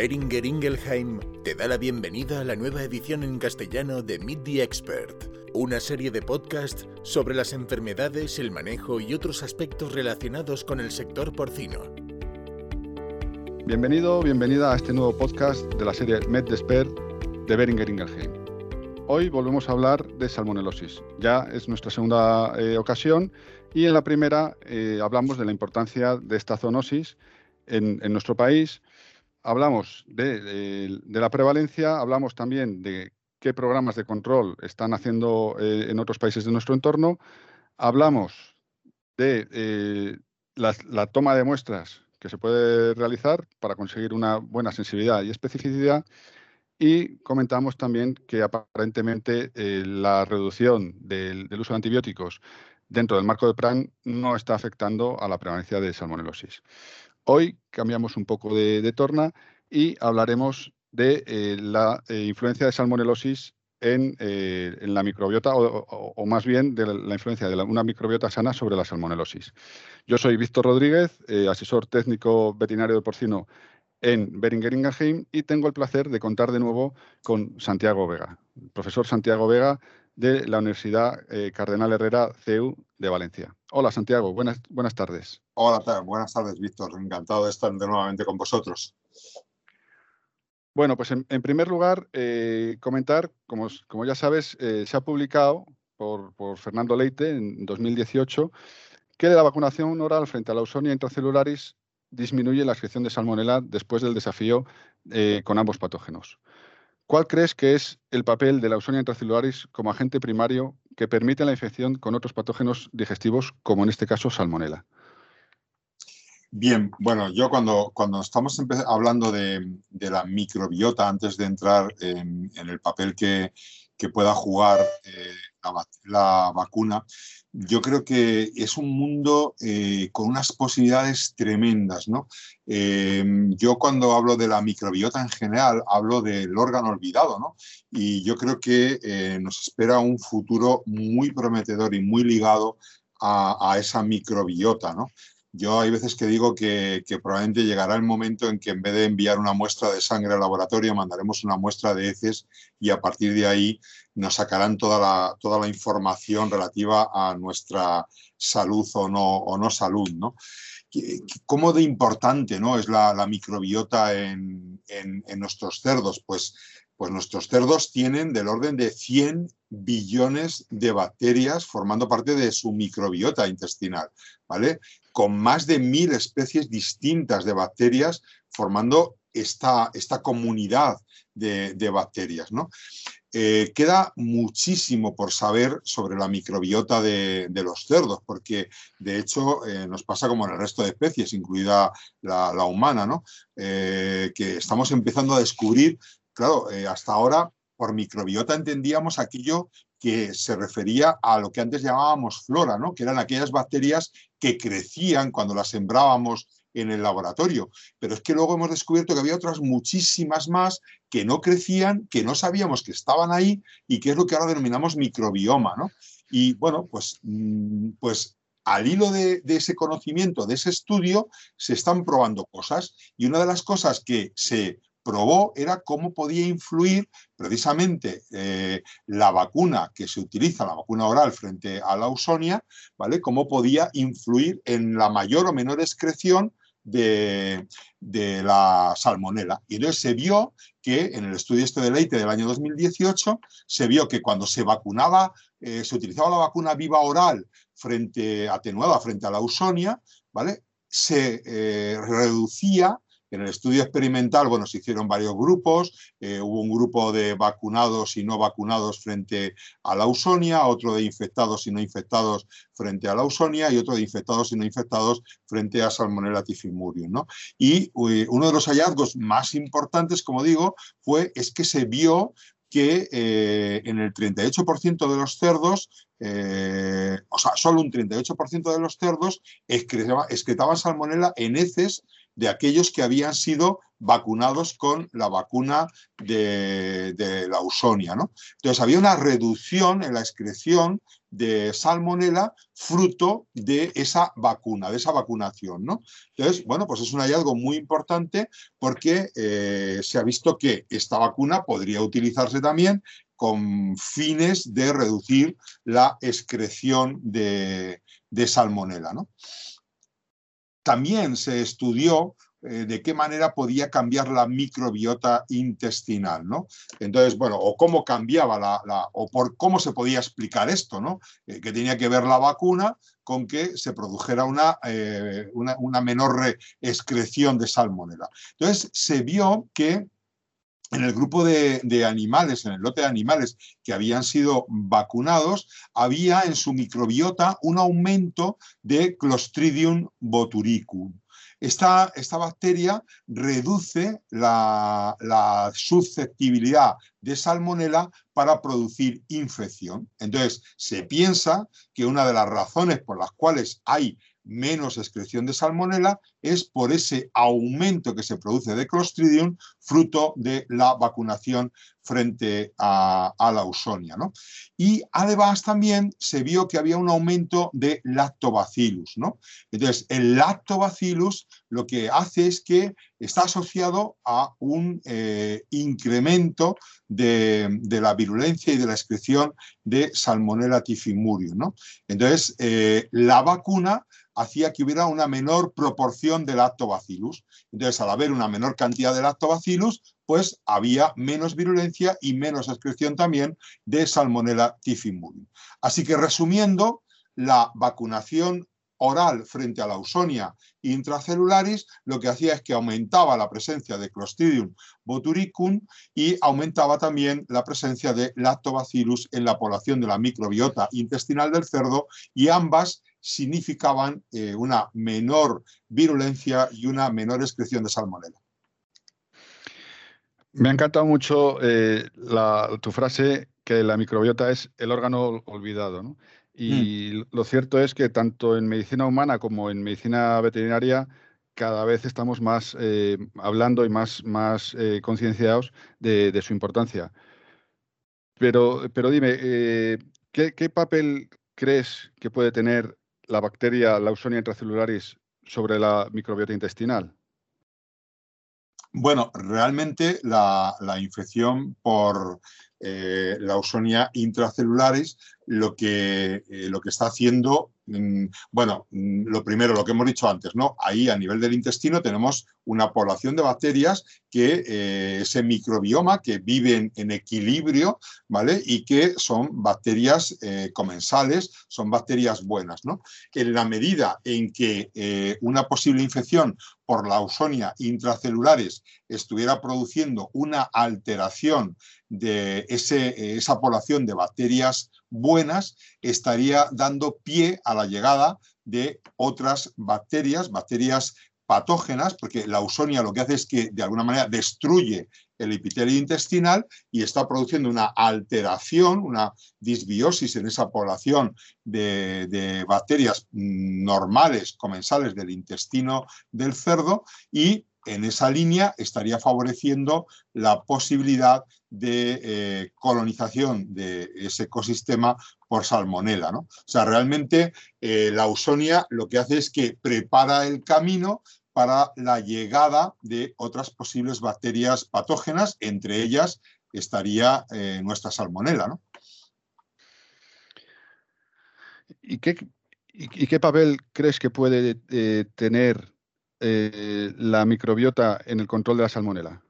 Beringer Ingelheim te da la bienvenida a la nueva edición en castellano de Meet the Expert, una serie de podcasts sobre las enfermedades, el manejo y otros aspectos relacionados con el sector porcino. Bienvenido, bienvenida a este nuevo podcast de la serie Meet the Expert de Beringer Ingelheim. Hoy volvemos a hablar de salmonelosis. Ya es nuestra segunda eh, ocasión y en la primera eh, hablamos de la importancia de esta zoonosis en, nuestro país. Hablamos de, la prevalencia, hablamos también de qué programas de control están haciendo eh, en otros países de nuestro entorno. Hablamos de la, la toma de muestras que se puede realizar para conseguir una buena sensibilidad y especificidad y comentamos también que aparentemente eh, la reducción del, uso de antibióticos dentro del marco de PRAN no está afectando a la prevalencia de salmonelosis. Hoy cambiamos un poco de, torna y hablaremos de eh, la eh, influencia de salmonelosis en, la microbiota o, más bien de la, influencia de una microbiota sana sobre la salmonelosis. Yo soy Víctor Rodríguez, asesor técnico veterinario de porcino en Beringer y tengo el placer de contar de nuevo con Santiago Vega, profesor Santiago Vega de la Universidad eh, Cardenal Herrera CEU de Valencia. Hola Santiago, buenas, buenas tardes. Hola, buenas tardes Víctor, encantado de estar de nuevamente con vosotros. Bueno, pues en, primer lugar, eh, comentar, como, como, ya sabes, eh, se ha publicado por, por, Fernando Leite en 2018 que de la vacunación oral frente a la Ausonia intracelularis disminuye la excreción de salmonela después del desafío con ambos patógenos. ¿Cuál crees que es el papel de la Ausonia intracelularis como agente primario que permite la infección con otros patógenos digestivos, como en este caso salmonela? Bien, bueno, yo cuando, cuando estamos hablando de, la microbiota, antes de entrar en, el papel que, pueda jugar eh, la, vacuna, yo creo que es un mundo eh, con unas posibilidades tremendas. ¿no? Eh, yo cuando hablo de la microbiota en general, hablo del órgano olvidado, ¿no? y yo creo que eh, nos espera un futuro muy prometedor y muy ligado a, a esa microbiota. ¿no? Yo hay veces que digo que, probablemente llegará el momento en que en vez de enviar una muestra de sangre al laboratorio, mandaremos una muestra de heces y a partir de ahí nos sacarán toda la, toda la información relativa a nuestra salud o no, o no salud. ¿no? ¿Cómo de importante ¿no? es la, microbiota en, en, nuestros cerdos? Pues, pues nuestros cerdos tienen del orden de 100 billones de bacterias formando parte de su microbiota intestinal, ¿vale? Con más de mil especies distintas de bacterias formando esta, esta comunidad de, bacterias, ¿no? Eh, queda muchísimo por saber sobre la microbiota de, los cerdos, porque de hecho eh, nos pasa como en el resto de especies, incluida la, humana, ¿no? Eh, que estamos empezando a descubrir, claro, hasta ahora por microbiota entendíamos aquello que se refería a lo que antes llamábamos flora, ¿no? que eran aquellas bacterias que crecían cuando las sembrábamos en el laboratorio. Pero es que luego hemos descubierto que había otras muchísimas más que no crecían, que no sabíamos que estaban ahí y que es lo que ahora denominamos microbioma. ¿no? Y bueno, pues, mm, pues al hilo de, de, ese conocimiento, de ese estudio, se están probando cosas. Y una de las cosas que se probó era cómo podía influir precisamente eh, la vacuna que se utiliza, la vacuna oral frente a la ausonia, ¿vale? Cómo podía influir en la mayor o menor excreción de, la salmonela. Y entonces se vio que en el estudio este de Leite del año 2018, se vio que cuando se vacunaba, eh, se utilizaba la vacuna viva oral frente, atenuada frente a la ausonia, ¿vale? Se eh, reducía en el estudio experimental, bueno, se hicieron varios grupos, eh, hubo un grupo de vacunados y no vacunados frente a la ausonia, otro de infectados y no infectados frente a la ausonia y otro de infectados y no infectados frente a Salmonella typhimurium. ¿no? Y eh, uno de los hallazgos más importantes, como digo, fue es que se vio que eh, en el 38% de los cerdos, o sea, solo un 38% de los cerdos excretaban salmonella en heces de aquellos que habían sido vacunados con la vacuna de, la Ausonia. ¿no? Entonces había una reducción en la excreción de salmonela fruto de esa vacuna, de esa vacunación. ¿no? Entonces, bueno, pues es un hallazgo muy importante porque eh, se ha visto que esta vacuna podría utilizarse también con fines de reducir la excreción de, de salmonela. ¿no? También se estudió eh, de qué manera podía cambiar la microbiota intestinal, ¿no? Entonces, bueno, o cómo cambiaba la, o por cómo se podía explicar esto, ¿no? Eh, que tenía que ver la vacuna con que se produjera una, eh, una, una menor excreción de salmonela. Entonces, se vio que en el grupo de, animales, en el lote de animales que habían sido vacunados, había en su microbiota un aumento de Clostridium boturicum. Esta, bacteria reduce la, la susceptibilidad de salmonela para producir infección. Entonces, se piensa que una de las razones por las cuales hay menos excreción de salmonela es por ese aumento que se produce de Clostridium fruto de la vacunación frente a, la ausonia. ¿no? Y además también se vio que había un aumento de lactobacillus. ¿no? Entonces, el lactobacillus lo que hace es que está asociado a un eh, incremento de, la virulencia y de la excreción de Salmonella tifimurium. ¿no? Entonces, eh, la vacuna hacía que hubiera una menor proporción de lactobacillus. Entonces, al haber una menor cantidad de lactobacillus, pues había menos virulencia y menos excreción también de Salmonella tifimurium. Así que resumiendo, la vacunación oral frente a la ausonia intracelularis, lo que hacía es que aumentaba la presencia de Clostridium boturicum y aumentaba también la presencia de Lactobacillus en la población de la microbiota intestinal del cerdo y ambas significaban eh, una menor virulencia y una menor excreción de salmonella. Me ha encantado mucho eh, tu frase que la microbiota es el órgano olvidado. Y mm. lo cierto es que tanto en medicina humana como en medicina veterinaria cada vez estamos más eh, hablando y más, más concienciados de, su importancia. Pero, pero dime, ¿qué, ¿qué, papel crees que puede tener la bacteria Lausonia intracelularis sobre la microbiota intestinal? Bueno, realmente la, infección por eh, Lausonia intracelularis lo que, eh, lo que está haciendo Mm, bueno, mm, lo primero, lo que hemos dicho antes, ¿no? Ahí a nivel del intestino tenemos una población de bacterias que eh, ese microbioma que viven en equilibrio, ¿vale? Y que son bacterias eh, comensales, son bacterias buenas, ¿no? En la medida en que una posible infección por la ausonia intracelulares estuviera produciendo una alteración de ese, esa población de bacterias buenas, estaría dando pie a la llegada de otras bacterias, bacterias patógenas, porque la ausonia lo que hace es que de alguna manera destruye el epitelio intestinal y está produciendo una alteración, una disbiosis en esa población de, de, bacterias normales, comensales del intestino del cerdo y en esa línea estaría favoreciendo la posibilidad de eh, colonización de ese ecosistema por salmonela. ¿no? O sea, realmente eh, la ausonia lo que hace es que prepara el camino para la llegada de otras posibles bacterias patógenas, entre ellas estaría eh, nuestra salmonela. ¿no? ¿Y, qué, ¿Y qué papel crees que puede tener eh, la microbiota en el control de la salmonela?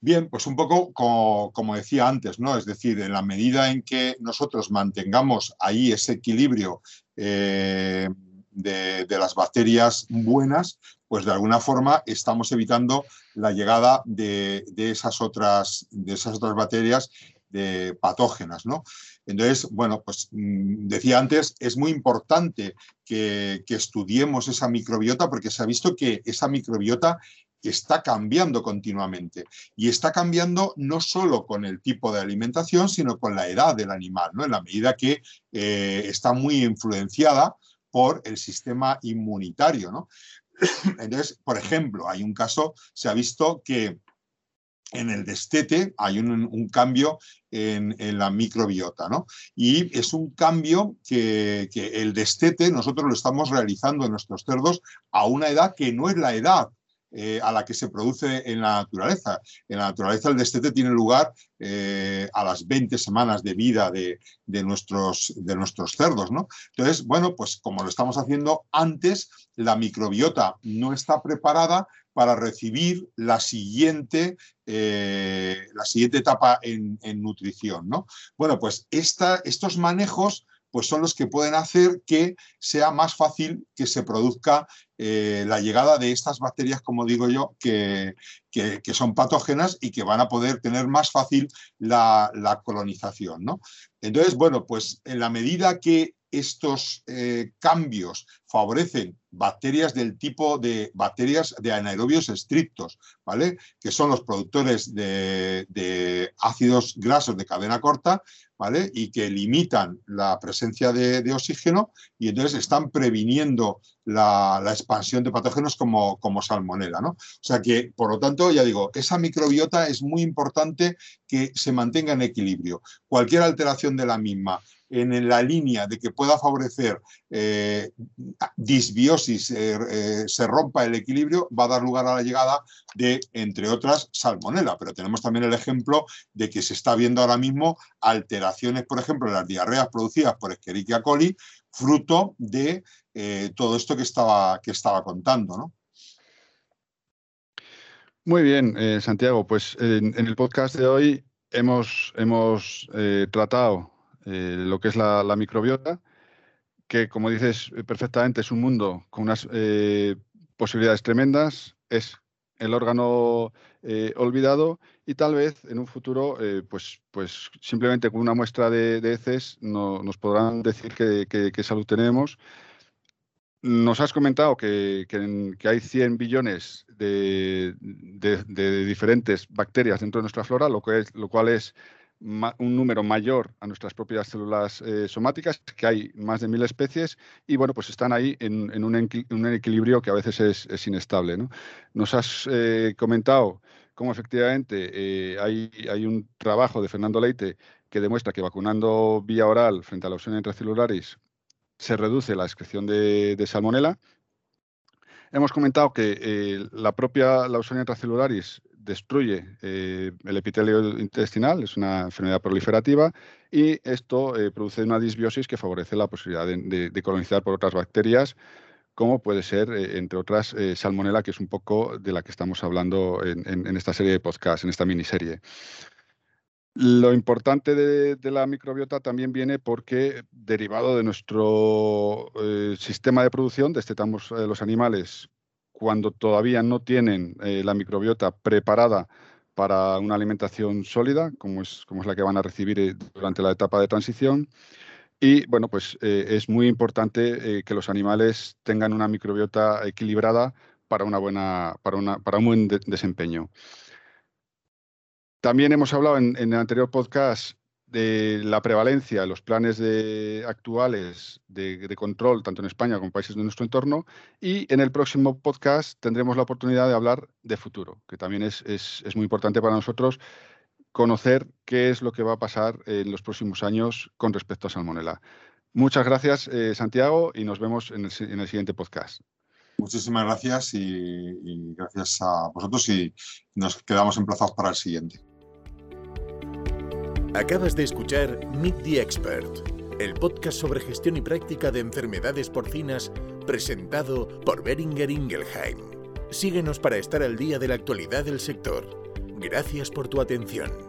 Bien, pues un poco como, decía antes, ¿no? Es decir, en la medida en que nosotros mantengamos ahí ese equilibrio eh, de, las bacterias buenas, pues de alguna forma estamos evitando la llegada de, esas, otras, de esas otras bacterias de patógenas, ¿no? Entonces, bueno, pues mm, decía antes, es muy importante que, estudiemos esa microbiota porque se ha visto que esa microbiota está cambiando continuamente y está cambiando no solo con el tipo de alimentación, sino con la edad del animal, ¿no? En la medida que eh, está muy influenciada por el sistema inmunitario, ¿no? Entonces, por ejemplo, hay un caso, se ha visto que en el destete hay un, cambio en, la microbiota, ¿no? Y es un cambio que, que, el destete nosotros lo estamos realizando en nuestros cerdos a una edad que no es la edad eh, a la que se produce en la naturaleza. En la naturaleza el destete tiene lugar eh, a las 20 semanas de vida de, nuestros, de nuestros cerdos. ¿no? Entonces, bueno, pues como lo estamos haciendo antes, la microbiota no está preparada para recibir la siguiente, eh, la siguiente etapa en, nutrición. ¿no? Bueno, pues esta, estos manejos pues son los que pueden hacer que sea más fácil que se produzca eh, la llegada de estas bacterias, como digo yo, que, son patógenas y que van a poder tener más fácil la, colonización. ¿no? Entonces, bueno, pues en la medida que estos eh, cambios favorecen bacterias del tipo de bacterias de anaerobios estrictos, ¿vale? Que son los productores de, ácidos grasos de cadena corta, ¿vale? Y que limitan la presencia de, oxígeno y entonces están previniendo la, expansión de patógenos como, como salmonela, ¿no? O sea que, por lo tanto, ya digo, esa microbiota es muy importante que se mantenga en equilibrio. Cualquier alteración de la misma en la línea de que pueda favorecer eh, disbiosis, eh, eh, se rompa el equilibrio, va a dar lugar a la llegada de, entre otras, salmonela. Pero tenemos también el ejemplo de que se está viendo ahora mismo alteraciones, por ejemplo, en las diarreas producidas por Escherichia coli, fruto de todo esto que estaba, que estaba contando. ¿no? Muy bien, Santiago. Pues en, el podcast de hoy hemos, hemos tratado eh, lo que es la, microbiota, que como dices eh, perfectamente es un mundo con unas eh, posibilidades tremendas, es el órgano olvidado y tal vez en un futuro, pues, pues simplemente con una muestra de, heces nos podrán decir qué salud tenemos. Nos has comentado que, hay 100 billones de, diferentes bacterias dentro de nuestra flora, lo, lo cual es un número mayor a nuestras propias células eh, somáticas, que hay más de mil especies, y bueno, pues están ahí en, un, equilibrio que a veces es, inestable. Nos has eh, comentado cómo efectivamente eh, hay, hay, un trabajo de Fernando Leite que demuestra que vacunando vía oral frente a la opción intracelularis se reduce la excreción de, de salmonela. Hemos comentado que la propia Lawsonia intracelularis destruye eh, el epitelio intestinal, es una enfermedad proliferativa, y esto eh, produce una disbiosis que favorece la posibilidad de, colonizar por otras bacterias, como puede ser, eh, entre otras, salmonella, que es un poco de la que estamos hablando en, esta serie de podcasts, en esta miniserie. Lo importante de, la microbiota también viene porque, derivado de nuestro sistema de producción, destetamos los animales cuando todavía no tienen eh, la microbiota preparada para una alimentación sólida, como es, como es la que van a recibir eh, durante la etapa de transición. Y bueno, pues eh, es muy importante que los animales tengan una microbiota equilibrada para, una buena, para, una, para un buen desempeño. También hemos hablado en, el anterior podcast de la prevalencia los planes de, actuales de, control, tanto en España como en países de nuestro entorno. Y en el próximo podcast tendremos la oportunidad de hablar de futuro, que también es, muy importante para nosotros conocer qué es lo que va a pasar en los próximos años con respecto a Salmonella. Muchas gracias, eh, Santiago, y nos vemos en el, siguiente podcast. Muchísimas gracias y gracias a vosotros y nos quedamos emplazados para el siguiente. Acabas de escuchar Meet the Expert, el podcast sobre gestión y práctica de enfermedades porcinas presentado por Beringer Ingelheim. Síguenos para estar al día de la actualidad del sector. Gracias por tu atención.